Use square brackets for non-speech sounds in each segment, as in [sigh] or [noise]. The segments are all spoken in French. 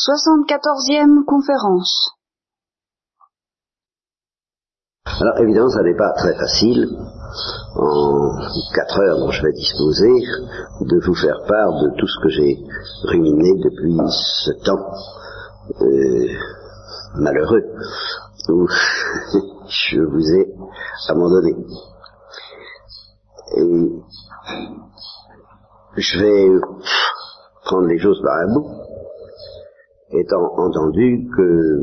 Soixante-quatorzième conférence. Alors évidemment, ça n'est pas très facile, en quatre heures dont je vais disposer, de vous faire part de tout ce que j'ai ruminé depuis ce temps euh, malheureux où [laughs] je vous ai abandonné. Et je vais prendre les choses par un bout, étant entendu que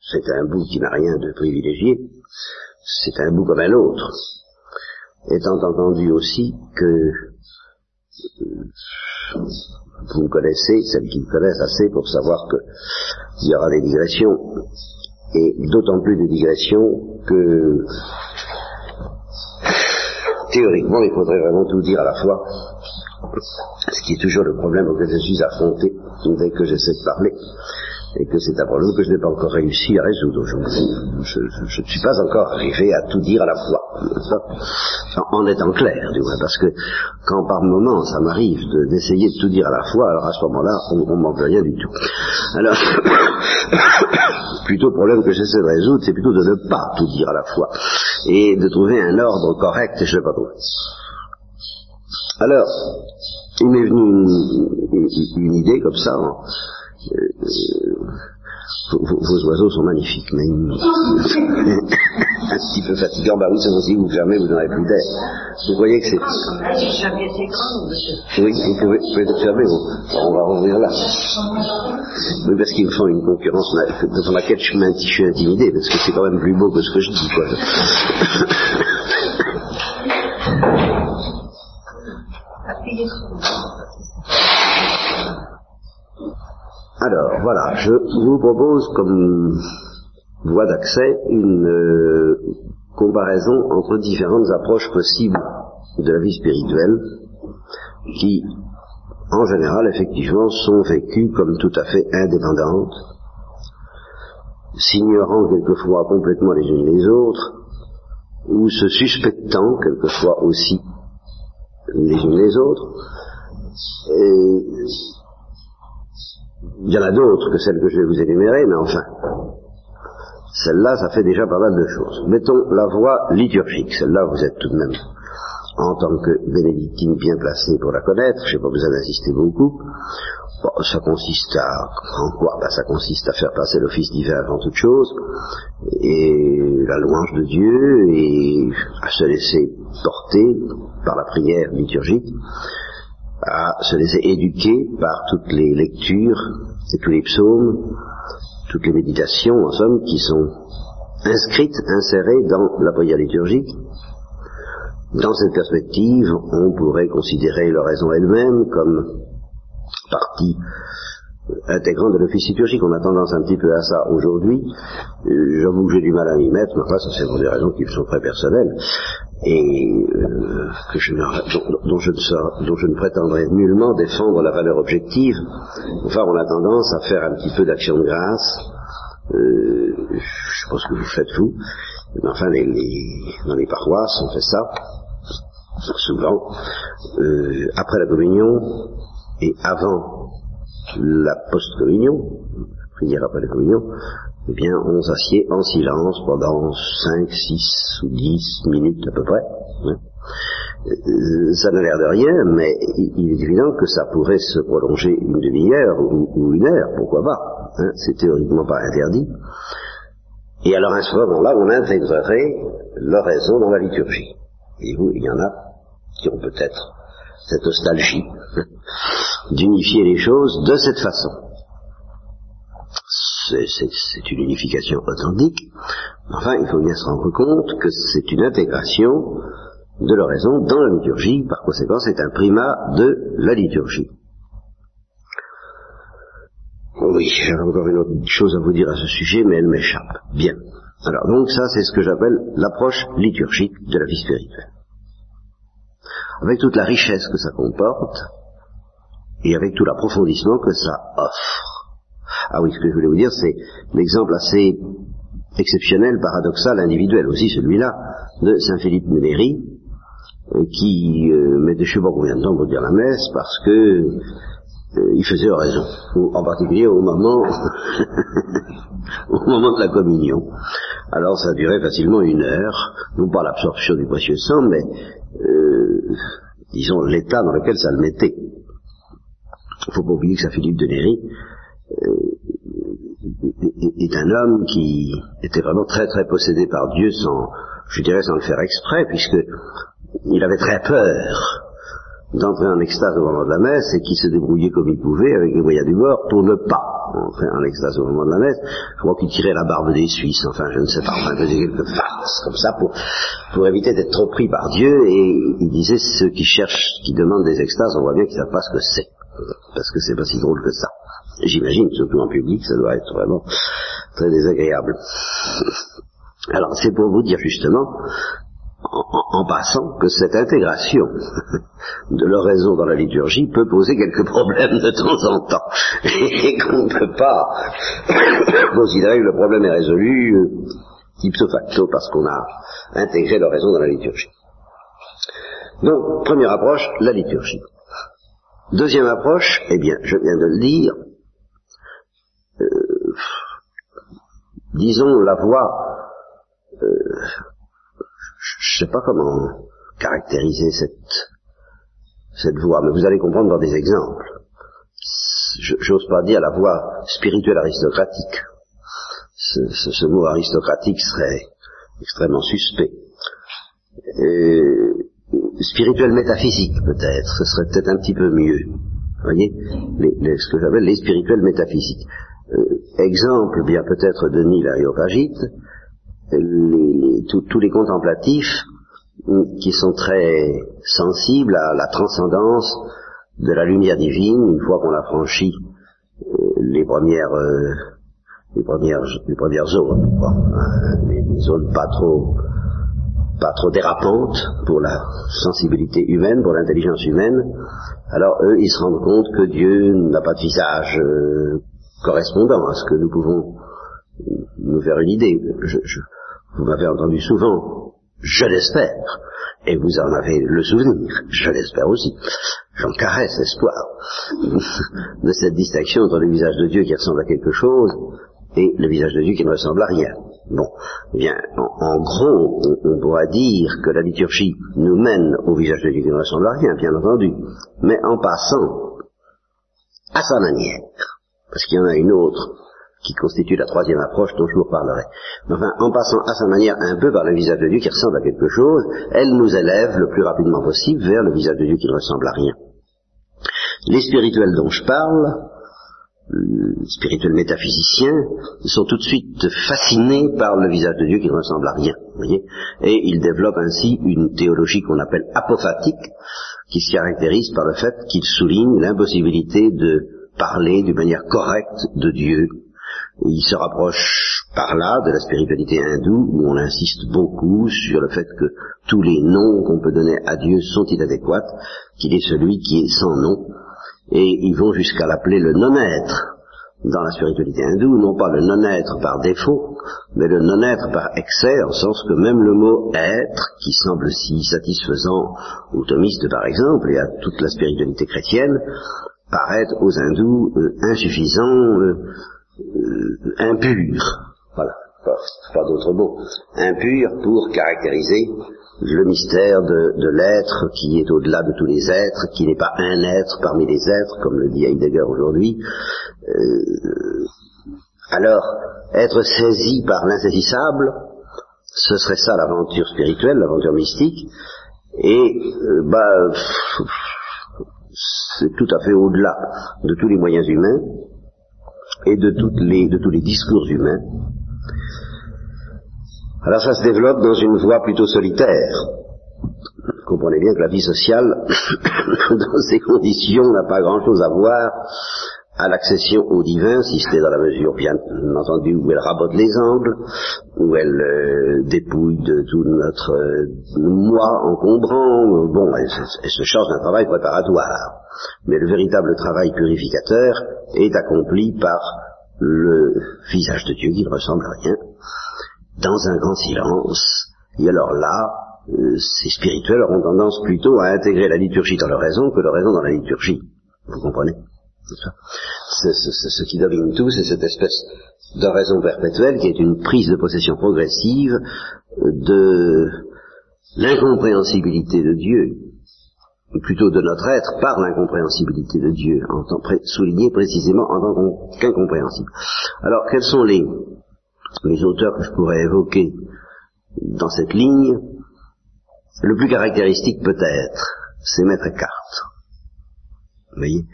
c'est un bout qui n'a rien de privilégié, c'est un bout comme un autre, étant entendu aussi que vous me connaissez, celles qui me connaissent assez pour savoir qu'il y aura des digressions, et d'autant plus de digressions que théoriquement il faudrait vraiment tout dire à la fois, ce qui est toujours le problème auquel je suis affronté dès que j'essaie de parler et que c'est un problème que je n'ai pas encore réussi à résoudre. Je, je, ne suis pas encore arrivé à tout dire à la fois, en étant clair, du moins, parce que quand par moment ça m'arrive d'essayer de, tout dire à la fois, alors à ce moment-là, on, ne manque rien du tout. Alors, [coughs] plutôt le problème que j'essaie de résoudre, c'est plutôt de ne pas tout dire à la fois et de trouver un ordre correct, et je ne l'ai pas trouvé. Alors, il m'est venu une, idée comme ça, euh, vos, oiseaux sont magnifiques, mais [laughs] un petit peu fatigant. Bah oui, c'est si vous fermez, vous n'aurez plus d'air. Vous voyez que c'est... Oui, vous pouvez, vous pouvez fermer, on va rouvrir là. Oui, parce qu'ils me font une concurrence dans laquelle je, je suis intimidé, parce que c'est quand même plus beau que ce que je dis, quoi. [coughs] [coughs] Alors, voilà, je vous propose comme voie d'accès une euh, comparaison entre différentes approches possibles de la vie spirituelle qui, en général, effectivement, sont vécues comme tout à fait indépendantes, s'ignorant quelquefois complètement les unes les autres, ou se suspectant quelquefois aussi les unes les autres. Et il y en a d'autres que celles que je vais vous énumérer, mais enfin, celle-là, ça fait déjà pas mal de choses. Mettons la voie liturgique. Celle-là, vous êtes tout de même, en tant que bénédictine bien placée pour la connaître, je n'ai pas besoin d'insister beaucoup. Ça consiste à, quoi? Ben, Ça consiste à faire passer l'office divin avant toute chose, et la louange de Dieu, et à se laisser porter par la prière liturgique, à se laisser éduquer par toutes les lectures et tous les psaumes, toutes les méditations, en somme, qui sont inscrites, insérées dans la prière liturgique. Dans cette perspective, on pourrait considérer l'oraison elle-même comme partie intégrante de l'office liturgique. On a tendance un petit peu à ça aujourd'hui. Euh, j'avoue que j'ai du mal à m'y mettre, mais enfin, ça c'est pour des raisons qui sont très personnelles et euh, que je dont, je ne dont je ne prétendrai nullement défendre la valeur objective. Enfin, on a tendance à faire un petit peu d'action de grâce. Euh, je pense que vous faites vous. Mais enfin, les, dans les paroisses, on fait ça souvent après la communion et avant la post-communion, prière après la communion, eh bien, on s'assied en silence pendant 5, 6 ou 10 minutes à peu près. Ça n'a l'air de rien, mais il est évident que ça pourrait se prolonger une demi-heure ou, une heure, pourquoi pas. Hein. C'est théoriquement pas interdit. Et alors à ce moment-là, on intégrerait l'oraison dans la liturgie. Et vous, il y en a qui ont peut-être cette nostalgie d'unifier les choses de cette façon. C'est une unification authentique, enfin il faut bien se rendre compte que c'est une intégration de l'oraison dans la liturgie, par conséquent c'est un primat de la liturgie. Oui, j'ai encore une autre chose à vous dire à ce sujet, mais elle m'échappe. Bien. Alors donc ça c'est ce que j'appelle l'approche liturgique de la vie spirituelle avec toute la richesse que ça comporte, et avec tout l'approfondissement que ça offre. Ah oui, ce que je voulais vous dire, c'est l'exemple assez exceptionnel, paradoxal, individuel aussi, celui-là, de Saint Philippe Néri, euh, qui euh, met des je sais pas combien de temps pour dire la messe, parce que euh, il faisait oraison, en particulier au moment, [laughs] au moment de la communion. Alors ça durait facilement une heure, non pas l'absorption du précieux sang, mais disons l'état dans lequel ça le mettait. Il faut pas oublier que Saint Philippe de Néry est un homme qui était vraiment très très possédé par Dieu sans, je dirais sans le faire exprès, puisque il avait très peur d'entrer en extase au moment de la messe et qui se débrouillait comme il pouvait avec les moyens du bord pour ne pas entrer en extase au moment de la messe. Je crois qu'il tirait la barbe des Suisses, enfin je ne sais pas, enfin faisait quelques farces comme ça pour, pour éviter d'être trop pris par Dieu et il disait ceux qui cherchent, qui demandent des extases, on voit bien qu'ils ne savent pas ce que c'est, parce que c'est pas si drôle que ça. J'imagine, surtout en public, ça doit être vraiment très désagréable. Alors c'est pour vous dire justement en, passant que cette intégration de l'oraison dans la liturgie peut poser quelques problèmes de temps en temps et qu'on ne peut pas considérer que le problème est résolu euh, ipso facto parce qu'on a intégré l'oraison dans la liturgie. Donc, première approche, la liturgie. Deuxième approche, eh bien, je viens de le dire, euh, disons la voix euh, je ne sais pas comment caractériser cette, cette voie, mais vous allez comprendre dans des exemples. J'ose pas dire la voie spirituelle aristocratique. Ce, mot aristocratique serait extrêmement suspect. spirituel métaphysique peut-être, ce serait peut-être un petit peu mieux. Vous voyez, ce que j'appelle les spirituels métaphysiques. Euh, exemple, bien peut-être Denis l'Aréopagite, tous les contemplatifs qui sont très sensibles à la transcendance de la lumière divine une fois qu'on a franchi euh, les premières euh, les premières les premières zones hein, les, zones pas trop pas trop dérapantes pour la sensibilité humaine pour l'intelligence humaine alors eux ils se rendent compte que Dieu n'a pas de visage euh, correspondant à ce que nous pouvons nous faire une idée vous m'avez entendu souvent, je l'espère, et vous en avez le souvenir, je l'espère aussi. J'en caresse l'espoir [laughs] de cette distinction entre le visage de Dieu qui ressemble à quelque chose et le visage de Dieu qui ne ressemble à rien. Bon, eh bien, en, gros, on, on, pourra dire que la liturgie nous mène au visage de Dieu qui ne ressemble à rien, bien entendu, mais en passant à sa manière, parce qu'il y en a une autre qui constitue la troisième approche dont je vous reparlerai. Enfin, en passant à sa manière un peu par le visage de Dieu qui ressemble à quelque chose, elle nous élève le plus rapidement possible vers le visage de Dieu qui ne ressemble à rien. Les spirituels dont je parle, spirituels métaphysiciens, sont tout de suite fascinés par le visage de Dieu qui ne ressemble à rien, voyez, et ils développent ainsi une théologie qu'on appelle apophatique, qui se caractérise par le fait qu'ils soulignent l'impossibilité de parler d'une manière correcte de Dieu il se rapproche par là de la spiritualité hindoue où on insiste beaucoup sur le fait que tous les noms qu'on peut donner à Dieu sont inadéquats, qu'il est celui qui est sans nom, et ils vont jusqu'à l'appeler le non-être dans la spiritualité hindoue, non pas le non-être par défaut, mais le non-être par excès, en sens que même le mot être, qui semble si satisfaisant aux thomistes par exemple, et à toute la spiritualité chrétienne, paraît aux hindous euh, insuffisant, euh, euh, impur, voilà, pas, d'autre mot, impur pour caractériser le mystère de, l'être qui est au-delà de tous les êtres, qui n'est pas un être parmi les êtres, comme le dit Heidegger aujourd'hui. Euh, alors, être saisi par l'insaisissable, ce serait ça l'aventure spirituelle, l'aventure mystique, et euh, bah, c'est tout à fait au-delà de tous les moyens humains, et de, toutes les, de tous les discours humains. Alors ça se développe dans une voie plutôt solitaire. Vous comprenez bien que la vie sociale, [coughs] dans ces conditions, n'a pas grand-chose à voir à l'accession au divin, si c'était dans la mesure, bien entendu, où elle rabote les angles, où elle euh, dépouille de tout notre euh, moi encombrant, bon, elle, elle se charge d'un travail préparatoire. Mais le véritable travail purificateur est accompli par le visage de Dieu qui ne ressemble à rien, dans un grand silence. Et alors là, euh, ces spirituels auront tendance plutôt à intégrer la liturgie dans leur raison que leur raison dans la liturgie. Vous comprenez? Ce qui domine tout, c'est cette espèce de raison perpétuelle qui est une prise de possession progressive de l'incompréhensibilité de Dieu, ou plutôt de notre être par l'incompréhensibilité de Dieu, en tant, souligné précisément en tant qu'incompréhensible. Alors, quels sont les, les auteurs que je pourrais évoquer dans cette ligne? Le plus caractéristique peut-être, c'est Maître Eckhart. Vous voyez?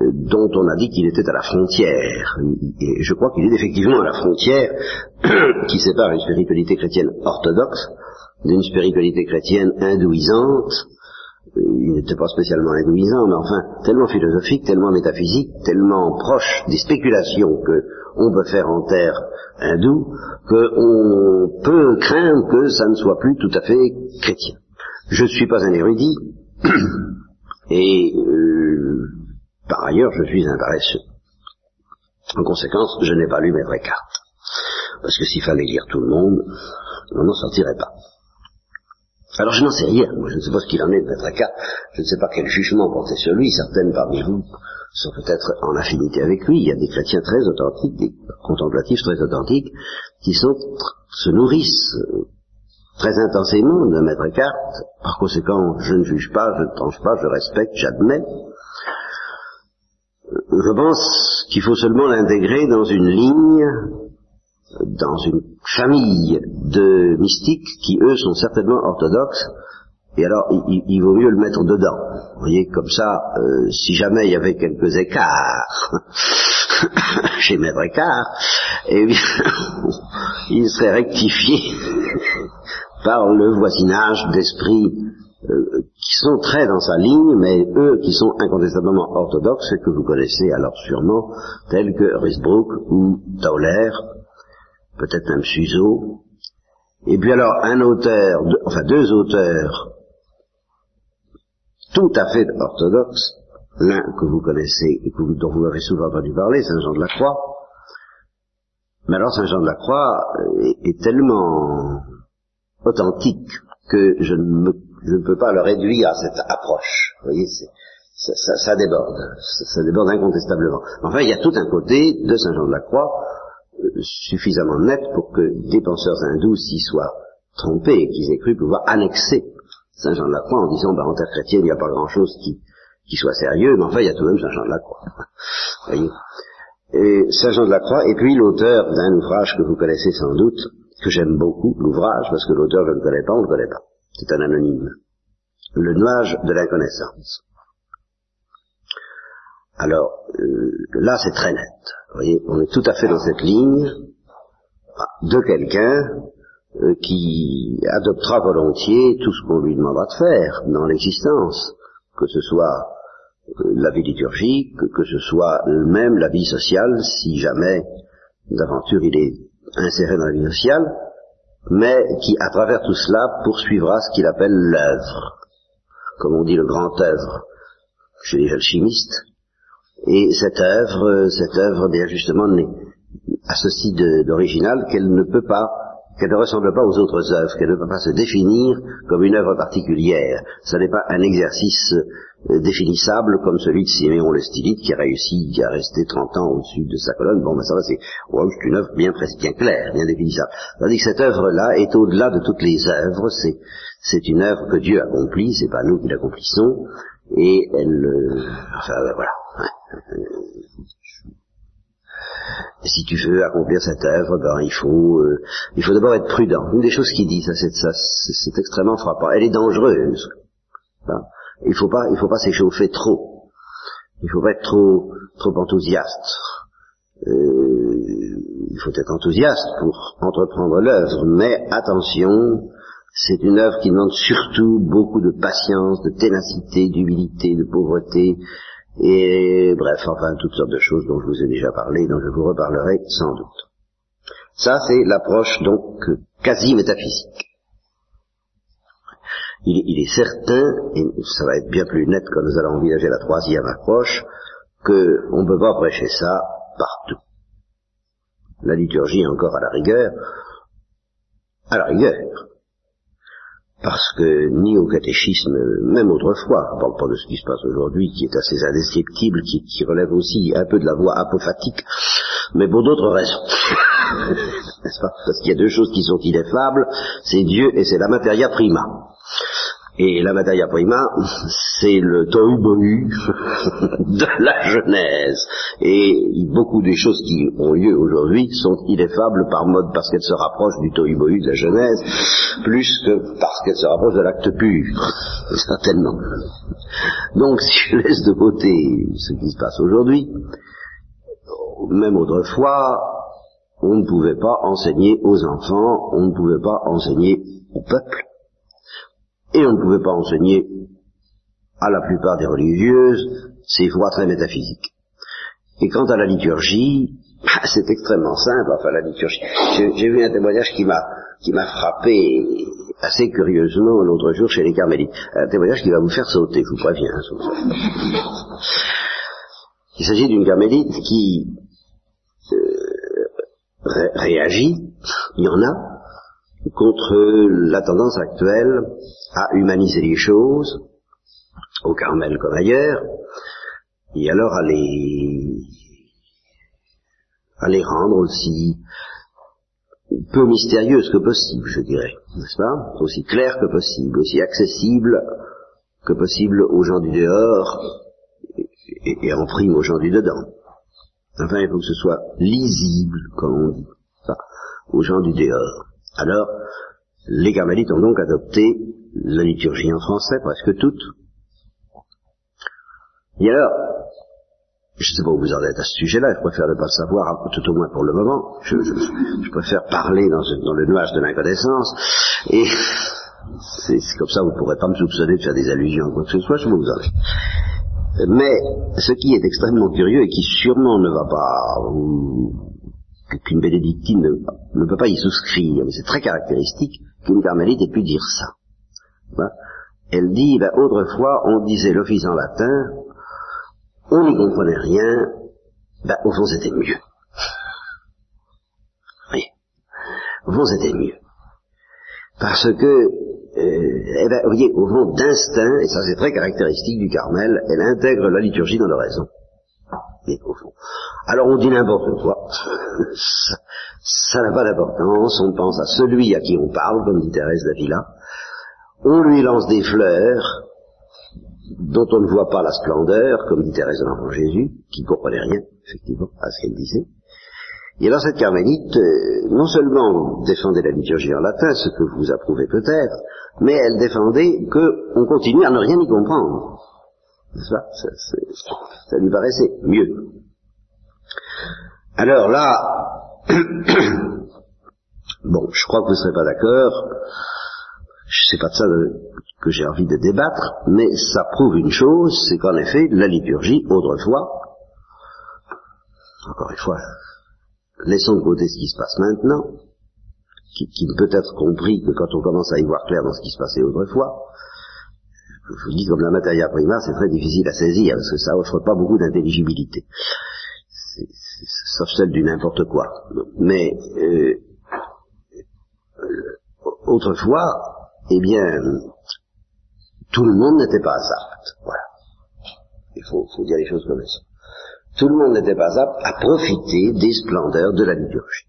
Dont on a dit qu'il était à la frontière. Et je crois qu'il est effectivement à la frontière [clears throat] qui sépare une spiritualité chrétienne orthodoxe d'une spiritualité chrétienne hindouisante. Il n'était pas spécialement hindouisant, mais enfin tellement philosophique, tellement métaphysique, tellement proche des spéculations que on peut faire en terre hindoue, qu'on peut craindre que ça ne soit plus tout à fait chrétien. Je ne suis pas un érudit, [clears throat] et euh, par ailleurs, je suis un paresseux. En conséquence, je n'ai pas lu Maître Eckhart. Parce que s'il fallait lire tout le monde, on n'en sortirait pas. Alors je n'en sais rien, moi je ne sais pas ce qu'il en est de Maître Eckhart, je ne sais pas quel jugement porter sur lui, certaines parmi vous sont peut-être en affinité avec lui, il y a des chrétiens très authentiques, des contemplatifs très authentiques, qui se nourrissent euh, très intensément de Maître Eckhart, par conséquent je ne juge pas, je ne tranche pas, je respecte, j'admets, je pense qu'il faut seulement l'intégrer dans une ligne, dans une famille de mystiques qui, eux, sont certainement orthodoxes, et alors il, vaut mieux le mettre dedans. Vous voyez, comme ça, euh, si jamais il y avait quelques écarts [laughs] chez Maître Écart, eh bien, [laughs] il serait rectifié [laughs] par le voisinage d'esprit euh, qui sont très dans sa ligne, mais eux qui sont incontestablement orthodoxes que vous connaissez alors sûrement, tels que Risbrook ou Tauler, peut-être même Suzo. Et puis alors un auteur, enfin deux auteurs tout à fait orthodoxes, l'un que vous connaissez et dont vous avez souvent entendu parler, Saint Jean de la Croix. Mais alors Saint Jean de la Croix est tellement authentique que je ne me je ne peux pas le réduire à cette approche. Vous voyez, ça, ça, ça, déborde, ça, déborde incontestablement. Enfin, il y a tout un côté de Saint Jean de la Croix euh, suffisamment net pour que des penseurs hindous s'y soient trompés et qu'ils aient cru pouvoir annexer Saint Jean de la Croix en disant, bah, en terre chrétienne, il n'y a pas grand-chose qui, qui soit sérieux, mais enfin, il y a tout de même Saint Jean de la Croix. [laughs] Vous voyez et Saint Jean de la Croix, et puis l'auteur d'un ouvrage que vous connaissez sans doute, que j'aime beaucoup, l'ouvrage, parce que l'auteur je ne connais pas, on ne le connaît pas. C'est un anonyme. Le nuage de l'inconnaissance. Alors, euh, là c'est très net. Vous voyez, on est tout à fait dans cette ligne de quelqu'un euh, qui adoptera volontiers tout ce qu'on lui demandera de faire dans l'existence, que ce soit euh, la vie liturgique, que ce soit même la vie sociale, si jamais d'aventure il est inséré dans la vie sociale, mais qui, à travers tout cela, poursuivra ce qu'il appelle l'œuvre, comme on dit le grand œuvre chez les alchimistes. Et cette œuvre, cette œuvre, bien justement, a ceci d'original qu'elle ne peut pas qu'elle ne ressemble pas aux autres œuvres, qu'elle ne peut pas se définir comme une œuvre particulière. Ce n'est pas un exercice définissable comme celui de Siméon le stylite qui a réussi à rester 30 ans au-dessus de sa colonne. Bon, ben ça va, c'est une œuvre bien, bien claire, bien définissable. Tandis que cette œuvre-là est au-delà de toutes les œuvres, c'est, une œuvre que Dieu accomplit, c'est pas nous qui l'accomplissons, et elle, euh, enfin voilà. si tu veux accomplir cette œuvre, ben, il faut, euh, il faut d'abord être prudent. Une des choses qu'il dit, ça, c'est, ça, c'est, extrêmement frappant. Elle est dangereuse. Hein. Il faut pas, il faut pas s'échauffer trop. Il faut pas être trop, trop enthousiaste. Euh, il faut être enthousiaste pour entreprendre l'œuvre, mais attention, c'est une œuvre qui demande surtout beaucoup de patience, de ténacité, d'humilité, de pauvreté, et bref, enfin toutes sortes de choses dont je vous ai déjà parlé, dont je vous reparlerai sans doute. Ça, c'est l'approche donc quasi métaphysique. Il, est certain, et ça va être bien plus net quand nous allons envisager la troisième approche, qu'on ne peut pas prêcher ça partout. La liturgie encore à la rigueur, à la rigueur. parce que ni au catéchisme, même autrefois, je ne parle pas de ce qui se passe aujourd'hui, qui est assez indescriptible, qui, qui, relève aussi un peu de la voix apophatique, mais pour d'autres raisons. [laughs] N'est-ce pas? Parce qu'il y a deux choses qui sont ineffables, c'est Dieu et c'est la materia prima. Et la materia prima, c'est le tohu [laughs] de la Genèse. Et beaucoup des choses qui ont lieu aujourd'hui sont ineffables par mode parce qu'elles se rapprochent du tohu de la Genèse, plus que parce qu'elles se rapprochent de l'acte pur, [laughs] certainement. Donc si je laisse de côté ce qui se passe aujourd'hui, même autrefois, on ne pouvait pas enseigner aux enfants, on ne pouvait pas enseigner au peuple et on ne pouvait pas enseigner à la plupart des religieuses ces voies très métaphysiques. Et quant à la liturgie, c'est extrêmement simple, enfin la liturgie. J'ai vu un témoignage qui m'a qui m'a frappé assez curieusement l'autre jour chez les carmélites. Un témoignage qui va vous faire sauter, je vous préviens. Hein, Il s'agit d'une carmélite qui euh, réagit, il y en a, contre la tendance actuelle à humaniser les choses, au Carmel comme ailleurs, et alors à les, à les rendre aussi peu mystérieuses que possible, je dirais, n'est-ce pas? Aussi claires que possible, aussi accessibles que possible aux gens du dehors et, et en prime aux gens du dedans. Enfin, il faut que ce soit lisible, comme on dit, aux gens du dehors. Alors, les carmélites ont donc adopté la liturgie en français, presque toute. Et alors, je ne sais pas où vous en êtes à ce sujet-là, je préfère ne pas le savoir, tout au moins pour le moment. Je, préfère parler dans, le nuage de l'inconnaissance. Et c'est comme ça, vous ne pourrez pas me soupçonner de faire des allusions à quoi que ce soit, je vous en ai. Mais ce qui est extrêmement curieux et qui sûrement ne va pas qu'une bénédictine ne, peut pas y souscrire, mais c'est très caractéristique qu'une carmélite ait pu dire ça. Elle dit, ben, autrefois, on disait l'office en latin, on n'y comprenait rien, ben, au fond, c'était mieux. Oui. Au fond, c'était mieux. Parce que, euh, eh ben, vous voyez, au fond, d'instinct, et ça c'est très caractéristique du Carmel, elle intègre la liturgie dans l'oraison. Alors on dit n'importe quoi, ça n'a pas d'importance, on pense à celui à qui on parle, comme dit Thérèse d'Avila, on lui lance des fleurs dont on ne voit pas la splendeur, comme dit Thérèse de l'Enfant Jésus, qui ne comprenait rien, effectivement, à ce qu'elle disait. Et alors cette carmélite, euh, non seulement défendait la liturgie en latin, ce que vous approuvez peut-être, mais elle défendait qu'on continue à ne rien y comprendre. Ça, ça, ça lui paraissait mieux. Alors là, [coughs] bon, je crois que vous ne serez pas d'accord, je sais pas de ça que j'ai envie de débattre, mais ça prouve une chose, c'est qu'en effet, la liturgie, autrefois, encore une fois, laissons de côté ce qui se passe maintenant, qui, qui ne peut être compris que quand on commence à y voir clair dans ce qui se passait autrefois, je vous dis comme la matière prima, c'est très difficile à saisir, parce que ça offre pas beaucoup d'intelligibilité. Sauf celle du n'importe quoi. Mais euh, autrefois, eh bien, tout le monde n'était pas apte. Voilà. Il faut, faut dire les choses comme ça. Tout le monde n'était pas apte à profiter des splendeurs de la liturgie.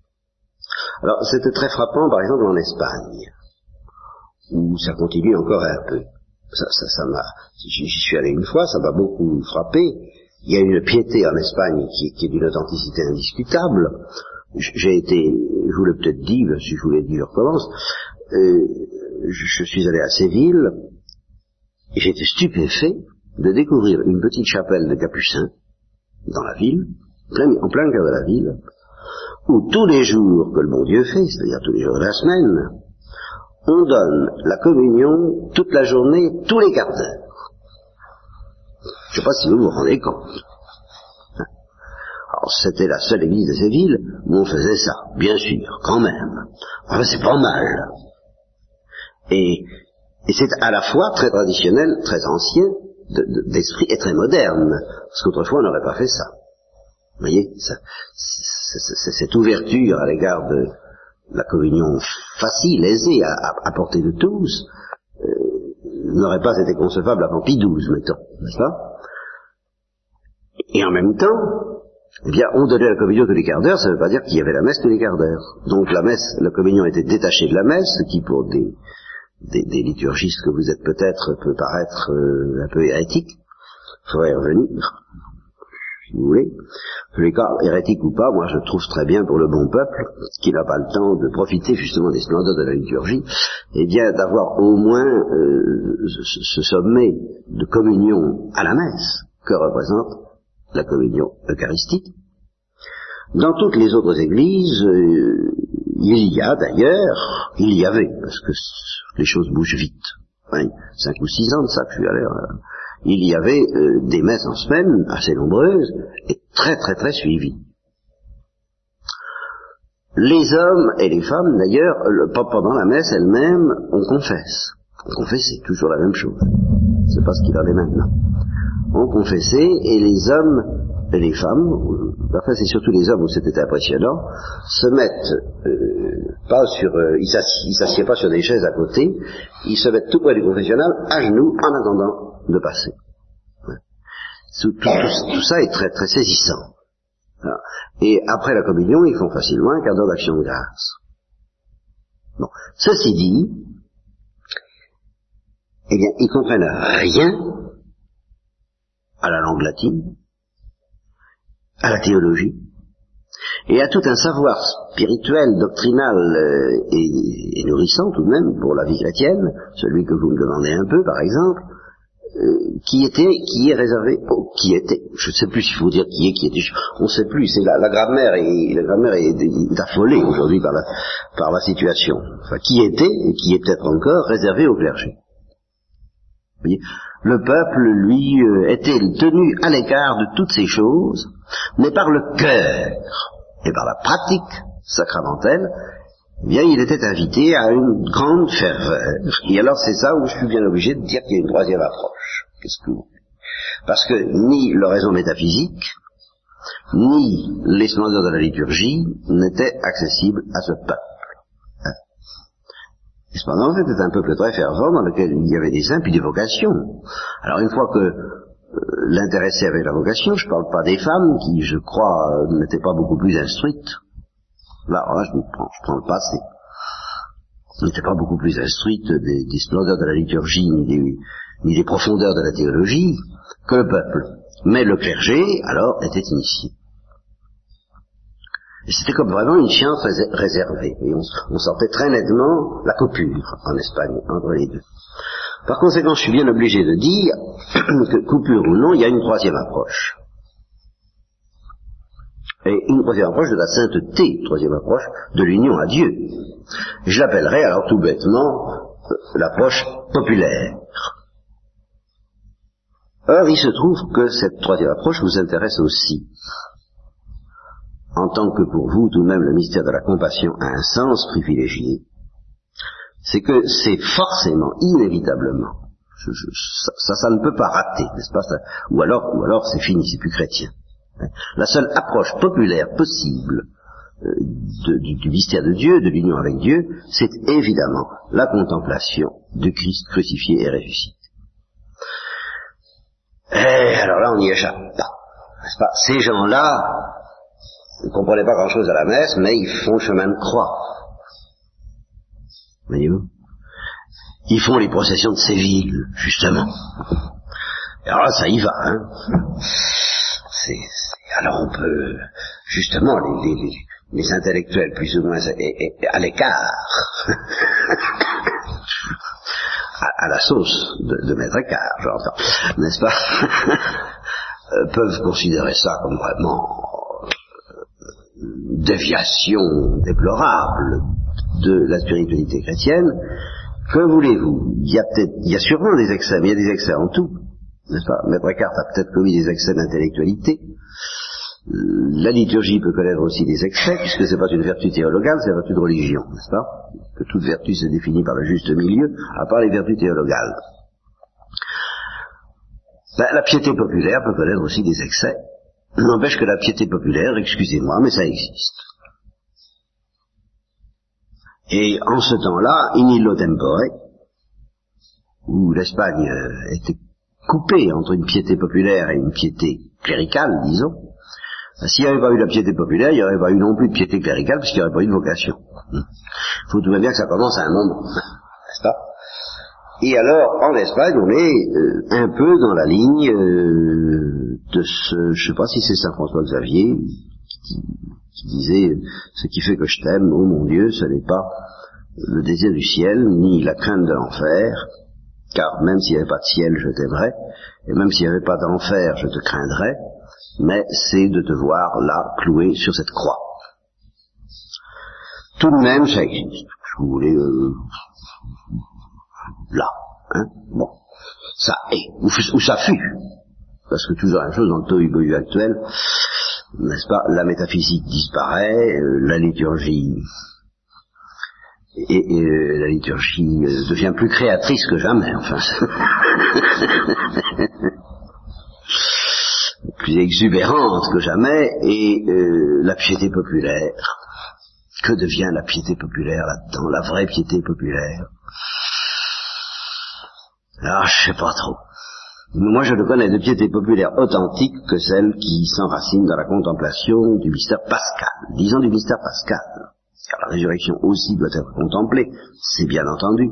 Alors, c'était très frappant, par exemple, en Espagne, où ça continue encore un peu ça, ça, ça m'a, j'y suis allé une fois, ça m'a beaucoup frappé. Il y a une piété en Espagne qui, qui est d'une authenticité indiscutable. J'ai été, je vous l'ai peut-être dit, si je vous l'ai dit, je recommence. Euh, je, suis allé à Séville et été stupéfait de découvrir une petite chapelle de capucins dans la ville, en plein cœur de la ville, où tous les jours que le bon Dieu fait, c'est-à-dire tous les jours de la semaine, on donne la communion toute la journée, tous les quarts d'heure. Je ne sais pas si vous vous rendez compte. Alors c'était la seule église de Séville où on faisait ça, bien sûr, quand même. Enfin, c'est pas mal. Et, et c'est à la fois très traditionnel, très ancien d'esprit et très moderne, parce qu'autrefois on n'aurait pas fait ça. Vous voyez, ça, cette ouverture à l'égard de, la communion facile, aisée à, à, portée de tous, n'aurait pas été concevable avant Pie XII, mettons, n'est-ce pas? Et en même temps, eh bien, on donnait la communion tous les quarts d'heure, ça ne veut pas dire qu'il y avait la messe tous les quarts d'heure. Donc la messe, la communion était détachée de la messe, ce qui pour des, liturgistes que vous êtes peut-être peut paraître euh, un peu hérétique. Il faudrait revenir vous voulez. les cas, hérétique ou pas, moi je trouve très bien pour le bon peuple, qui n'a pas le temps de profiter justement des splendeurs de la liturgie, eh bien d'avoir au moins euh, ce, sommet de communion à la messe que représente la communion eucharistique. Dans toutes les autres églises, euh, il y a d'ailleurs, il y avait, parce que les choses bougent vite, cinq ou six ans de ça que je suis allé il y avait euh, des messes en semaine assez nombreuses et très très très suivies. Les hommes et les femmes, d'ailleurs, pendant la messe elle-même, on confesse. On confessait, toujours la même chose. C'est pas ce qu'il en est maintenant. On confessait, et les hommes et les femmes, enfin c'est surtout les hommes où c'était impressionnant, se mettent euh, pas sur, euh, ils s'assiedent pas sur des chaises à côté, ils se mettent tout près du confessionnal, à genoux, en attendant de passer. Tout, ça est très très saisissant. Et après la communion, ils font facilement un quart d'heure d'action de grâce. Bon. Ceci dit, eh bien, ils comprennent rien à la langue latine, à la théologie, et à tout un savoir spirituel, doctrinal euh, et, et, nourrissant tout de même pour la vie chrétienne, celui que vous me demandez un peu par exemple, euh, qui était, qui est réservé, oh, qui était, je ne sais plus s'il faut dire qui est, qui était, on ne sait plus, c'est la, la grammaire, et la grammaire est, est affolée aujourd'hui par la, par la situation. Enfin, qui était, et qui est peut-être encore, réservé au clergé. Vous voyez? Le peuple, lui, euh, était tenu à l'écart de toutes ces choses, mais par le cœur et par la pratique sacramentelle, eh bien, il était invité à une grande ferveur. Et alors, c'est ça où je suis bien obligé de dire qu'il y a une troisième approche. Qu'est-ce que Parce que ni l'oraison métaphysique, ni les de la liturgie n'étaient accessibles à ce peuple. Cependant, c'était un peuple très fervent dans lequel il y avait des saints puis des vocations. Alors, une fois que euh, l'intéressé avait la vocation, je ne parle pas des femmes qui, je crois, n'étaient pas beaucoup plus instruites Là, je, prends, je prends le passé. Il n'était pas beaucoup plus instruite des, des, splendeurs de la liturgie ni des, ni des profondeurs de la théologie que le peuple. Mais le clergé, alors, était initié. C'était comme vraiment une science réservée. Et on, on, sentait très nettement la coupure en Espagne entre les deux. Par conséquent, je suis bien obligé de dire [clears throat] que coupure ou non, il y a une troisième approche. Et une troisième approche de la sainteté, troisième approche de l'union à Dieu. Je l'appellerai alors tout bêtement euh, l'approche populaire. Or, il se trouve que cette troisième approche vous intéresse aussi. En tant que pour vous, tout de même, le mystère de la compassion a un sens privilégié, c'est que c'est forcément, inévitablement, ça, ça, ne peut pas rater, n'est-ce pas Ou alors, ou alors c'est fini, c'est plus chrétien. La seule approche populaire possible euh, du, mystère de Dieu, de l'union avec Dieu, c'est évidemment la contemplation de Christ crucifié et ressuscité. Eh, alors là, on n'y échappe pas? Ces gens-là ne comprenaient pas grand-chose à la messe, mais ils font chemin de croix. Voyez-vous? Ils font les processions de Séville, justement. Alors là, ça y va. Hein alors on peut, justement, les, intellectuels plus ou moins à, l'écart, [laughs] à, la sauce de, de Maître Écart, j'entends, n'est-ce pas, [laughs] euh, peuvent considérer ça comme vraiment déviation déplorable de la spiritualité chrétienne, que voulez-vous? Il y a peut-être, il y a sûrement des excès, mais il y a des excès en tout, n'est-ce pas? Maître Eckhart a peut-être commis des excès d'intellectualité. La liturgie peut connaître aussi des excès, puisque c'est pas une vertu théologale, c'est une vertu de religion, n'est-ce pas? Que toute vertu se définit par le juste milieu, à part les vertus théologales. Ben, la piété populaire peut connaître aussi des excès. N'empêche que la piété populaire, excusez-moi, mais ça existe. Et en ce temps-là, in illo tempore, où l'Espagne euh, était coupée entre une piété populaire et une piété cléricale, disons, ben, s'il n'y avait pas eu la piété populaire, il n'y aurait pas eu non plus de piété cléricale, puisqu'il n'y aurait pas eu de vocation. Il faut tout de même bien que ça commence à un moment, [laughs] n'est-ce pas? Et alors, en Espagne, on est euh, un peu dans la ligne euh, de ce, je ne sais pas si c'est Saint François Xavier qui, disait, ce qui fait que je t'aime, oh mon Dieu, ce n'est pas le désir du ciel, ni la crainte de l'enfer, car même s'il n'y avait pas de ciel, je t'aimerais, et même s'il n'y avait pas d'enfer, je te craindrais, mais c'est de te voir là, cloué sur cette croix. Tout de même, ça existe. Je voulais, euh, là, hein, bon, ça est, ou, ça fut, parce que toujours la même chose dans le tohu actuel, n'est-ce pas, la métaphysique disparaît, euh, la liturgie et, euh, la liturgie euh, devient plus créatrice que jamais, enfin. [laughs] plus exubérante que jamais, et euh, la piété populaire. Que devient la piété populaire là-dedans, la vraie piété populaire? Ah, je sais pas trop. Moi, je ne connais de piété populaire authentique que celle qui s'enracine dans la contemplation du mystère pascal. Disons du mystère pascal car la résurrection aussi doit être contemplée, c'est bien entendu.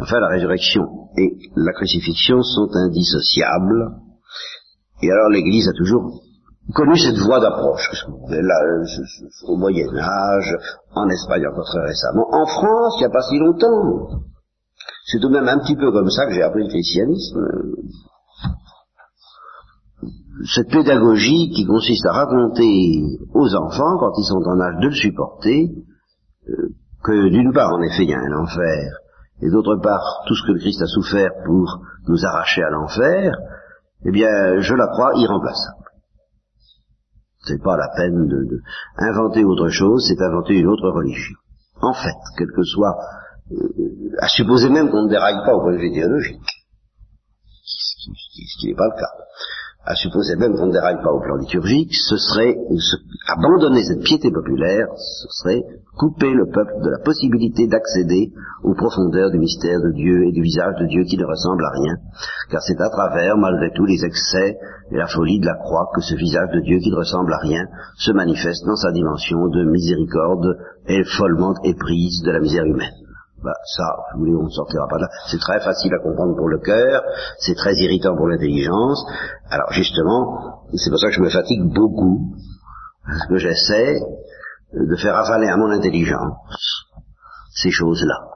Enfin, la résurrection et la crucifixion sont indissociables. Et alors l'Église a toujours connu cette voie d'approche. Au Moyen Âge, en Espagne encore très récemment, en France, il n'y a pas si longtemps. C'est tout de même un petit peu comme ça que j'ai appris le christianisme. Cette pédagogie qui consiste à raconter aux enfants, quand ils sont en âge de le supporter, que d'une part, en effet, il y a un enfer, et d'autre part, tout ce que le Christ a souffert pour nous arracher à l'enfer, eh bien, je la crois irremplaçable. C'est pas la peine de, inventer autre chose, c'est inventer une autre religion. En fait, quel que soit, euh, à supposer même qu'on ne déraille pas au point de vue théologique, ce qui n'est pas le cas à supposer même qu'on ne déraille pas au plan liturgique, ce serait abandonner cette piété populaire, ce serait couper le peuple de la possibilité d'accéder aux profondeurs du mystère de Dieu et du visage de Dieu qui ne ressemble à rien, car c'est à travers, malgré tous les excès et la folie de la croix, que ce visage de Dieu qui ne ressemble à rien se manifeste dans sa dimension de miséricorde et follement éprise de la misère humaine. Bah, ça, vous voulez, on ne sortira pas de là. C'est très facile à comprendre pour le cœur, c'est très irritant pour l'intelligence. Alors justement, c'est pour ça que je me fatigue beaucoup, parce que j'essaie de faire avaler à mon intelligence ces choses-là,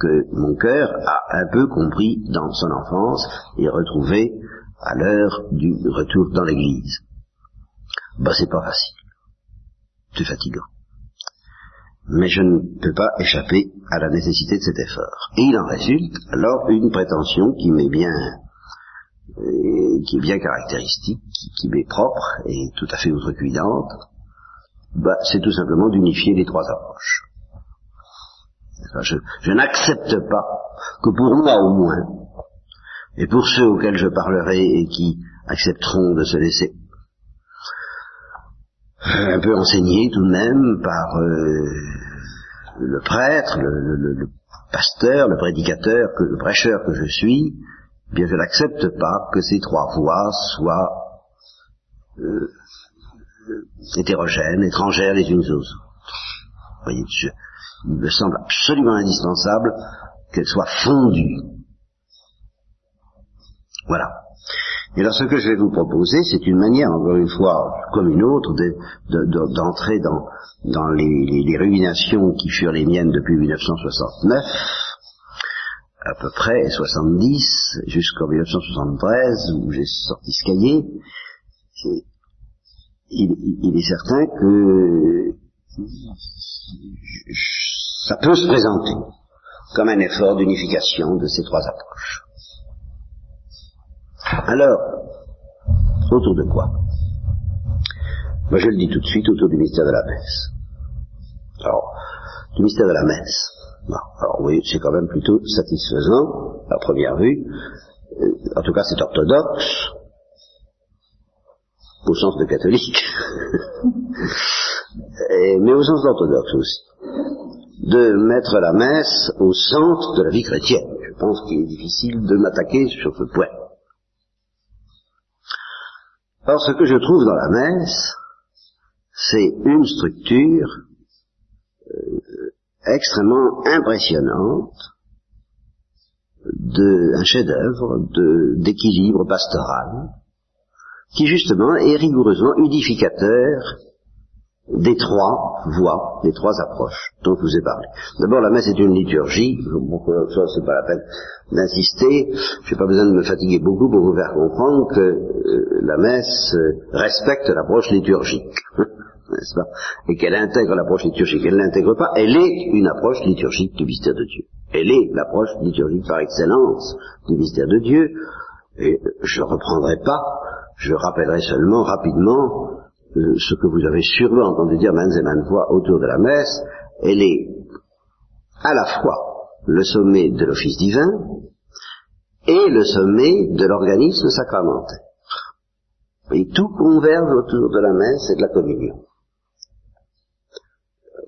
que mon cœur a un peu compris dans son enfance et retrouvé à l'heure du retour dans l'église. Bah, c'est pas facile. C'est fatigant mais je ne peux pas échapper à la nécessité de cet effort. Et il en résulte alors une prétention qui m'est bien, euh, qui est bien caractéristique, qui, m'est propre et tout à fait outrecuidante, bah, c'est tout simplement d'unifier les trois approches. je, je n'accepte pas que pour moi au moins, et pour ceux auxquels je parlerai et qui accepteront de se laisser un peu enseigné tout de même par euh, le prêtre, le, pasteur, le prédicateur, le prêcheur que je suis, eh bien je n'accepte pas que ces trois voies soient euh, hétérogènes, étrangères les unes aux autres. Voyez, il me semble absolument indispensable qu'elles soient fondues. Voilà. Et alors ce que je vais vous proposer, c'est une manière, encore une fois, comme une autre, d'entrer dans, dans les, ruminations qui furent les miennes depuis 1969, à peu près 70, jusqu'en 1973, où j'ai sorti ce cahier. Il, est certain que ça peut se présenter comme un effort d'unification de ces trois approches. Alors, autour de quoi? Moi je le dis tout de suite, autour du mystère de la messe. Alors, du mystère de la messe. alors oui, c'est quand même plutôt satisfaisant, à première vue. Euh, en tout cas, c'est orthodoxe, au sens de catholique, [laughs] mais au sens orthodoxe aussi, de mettre la messe au centre de la vie chrétienne. pense qu'il est difficile de m'attaquer sur ce point. Or, ce que je trouve dans la messe, c'est une structure euh, extrêmement impressionnante de un chef-d'œuvre d'équilibre pastoral qui justement est rigoureusement unificateur des trois voies, des trois approches dont je vous ai parlé. D'abord, la messe est une liturgie, bon, ça c'est pas la peine d'insister, je n'ai pas besoin de me fatiguer beaucoup pour vous faire comprendre que euh, la messe euh, respecte l'approche liturgique, [laughs] n'est-ce pas? Et qu'elle intègre l'approche liturgique, elle l'intègre pas, elle est une approche liturgique du mystère de Dieu. Elle est l'approche liturgique par excellence du mystère de Dieu, et je ne reprendrai pas, je rappellerai seulement rapidement euh, ce que vous avez sûrement entendu dire maintes et maintes fois autour de la messe, elle est à la fois le sommet de l'office divin et le sommet de l'organisme sacramentaire. Et tout converge autour de la messe et de la communion.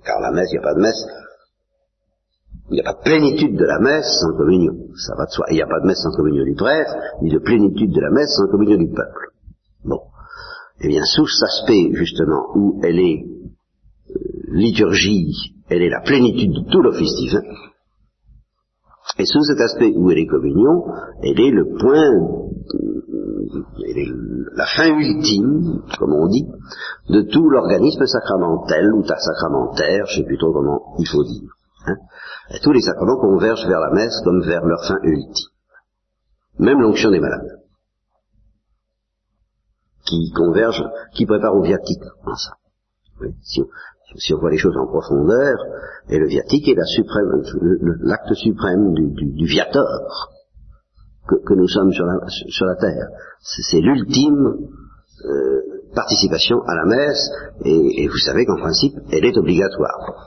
Car la messe, il n'y a pas de messe, il n'y a pas de plénitude de la messe sans communion. Ça va de soi. Il n'y a pas de messe sans communion du prêtre, ni de plénitude de la messe sans communion du peuple. Eh bien, sous cet aspect, justement, où elle est euh, liturgie, elle est la plénitude de tout l'office divin, et sous cet aspect où elle est communion, elle est le point, euh, elle est la fin ultime, comme on dit, de tout l'organisme sacramentel ou sacramentaire, je sais plutôt comment il faut dire. Hein. Et tous les sacrements convergent vers la messe comme vers leur fin ultime. Même l'onction des malades qui convergent, qui préparent au viatique ça. si, on, voit les choses en profondeur, et le viatique est l'acte suprême du, viateur que, nous sommes sur la, terre. C'est l'ultime euh, participation à la messe, et, vous savez qu'en principe, elle est obligatoire.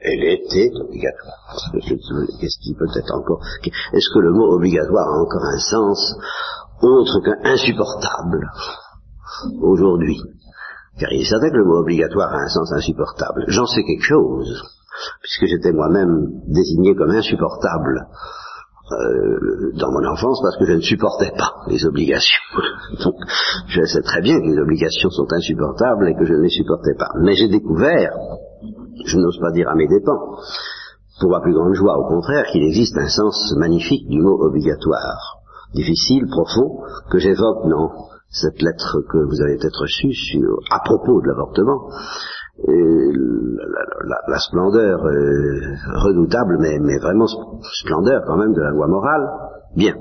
Elle était obligatoire. Qu'est-ce qui peut être encore Est-ce que le mot obligatoire a encore un sens autre qu'insupportable aujourd'hui. Car il est certain que le mot obligatoire a un sens insupportable. J'en sais quelque chose, puisque j'étais moi-même désigné comme insupportable euh, dans mon enfance parce que je ne supportais pas les obligations. [laughs] Donc je sais très bien que les obligations sont insupportables et que je ne les supportais pas. Mais j'ai découvert, je n'ose pas dire à mes dépens, pour ma plus grande joie au contraire, qu'il existe un sens magnifique du mot obligatoire difficile, profond, que j'évoque dans cette lettre que vous avez peut-être reçue sur, à propos de l'avortement. La, splendeur redoutable, mais, vraiment splendeur quand même de la loi morale. Bien.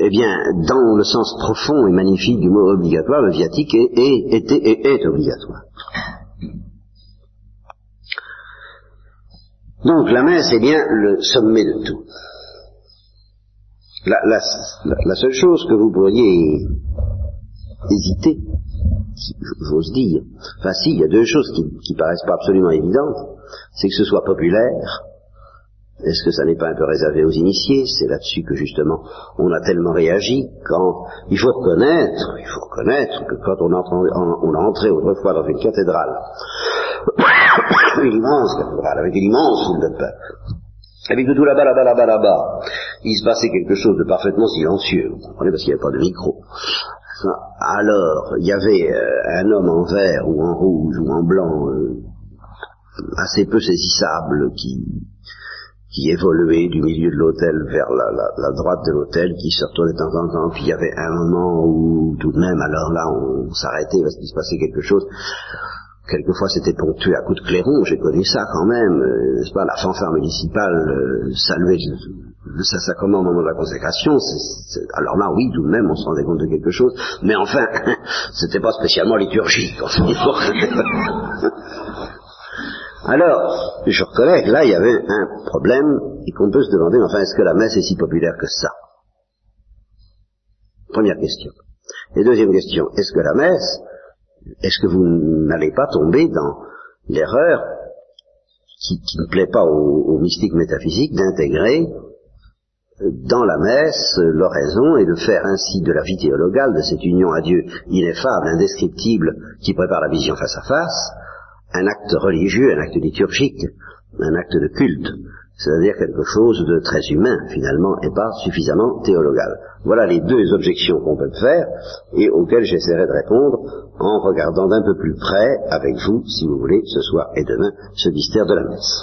Eh bien, dans le sens profond et magnifique du mot obligatoire, le viatique est, est, est, est, est obligatoire. Donc la messe est bien le sommet de tout. La, seule chose que vous pourriez hésiter, j'ose dire, enfin si, il y a deux choses qui, qui paraissent pas absolument évidentes, c'est que ce soit populaire, est-ce que ça n'est pas un peu réservé aux initiés? C'est là-dessus que justement on a tellement réagi quand il faut reconnaître, il faut reconnaître que quand on, on a entré autrefois dans une cathédrale, une [coughs] immense cathédrale avec une immense foule de peuple, et puis que tout là-bas, là-bas, là-bas, là-bas, il se passait quelque chose de parfaitement silencieux, vous comprenez, parce qu'il n'y avait pas de micro. Alors, il y avait euh, un homme en vert ou en rouge ou en blanc, euh, assez peu saisissable, qui, qui évoluait du milieu de l'hôtel vers la, la, droite de l'hôtel, qui se retournait de temps en temps, puis il y avait un moment où tout de même, alors là, on s'arrêtait parce qu'il se passait quelque chose. Quelquefois c'était ponctué à coups de clairon, j'ai connu ça quand même, euh, n'est-ce pas, la fanfare municipale euh, saluait le sacrement au moment de la consécration, alors là oui, tout de même on se rendait compte de quelque chose, mais enfin, [laughs] c'était pas spécialement liturgique. [laughs] alors, je reconnais que là il y avait un problème et qu'on peut se demander, enfin est-ce que la messe est si populaire que ça? Première question. Et deuxième question, est-ce que la messe est-ce que vous n'allez pas tomber dans l'erreur qui, ne plaît pas aux, mystiques métaphysiques d'intégrer dans la messe l'oraison et de faire ainsi de la vie théologale, de cette union à Dieu ineffable, indescriptible, qui prépare la vision face à face, un acte religieux, un acte liturgique, un acte de culte, c'est-à-dire quelque chose de très humain finalement et pas suffisamment théologal. Voilà les deux objections qu'on peut faire et auxquelles j'essaierai de répondre en regardant d'un peu plus près avec vous, si vous voulez, ce soir et demain, ce mystère de la messe.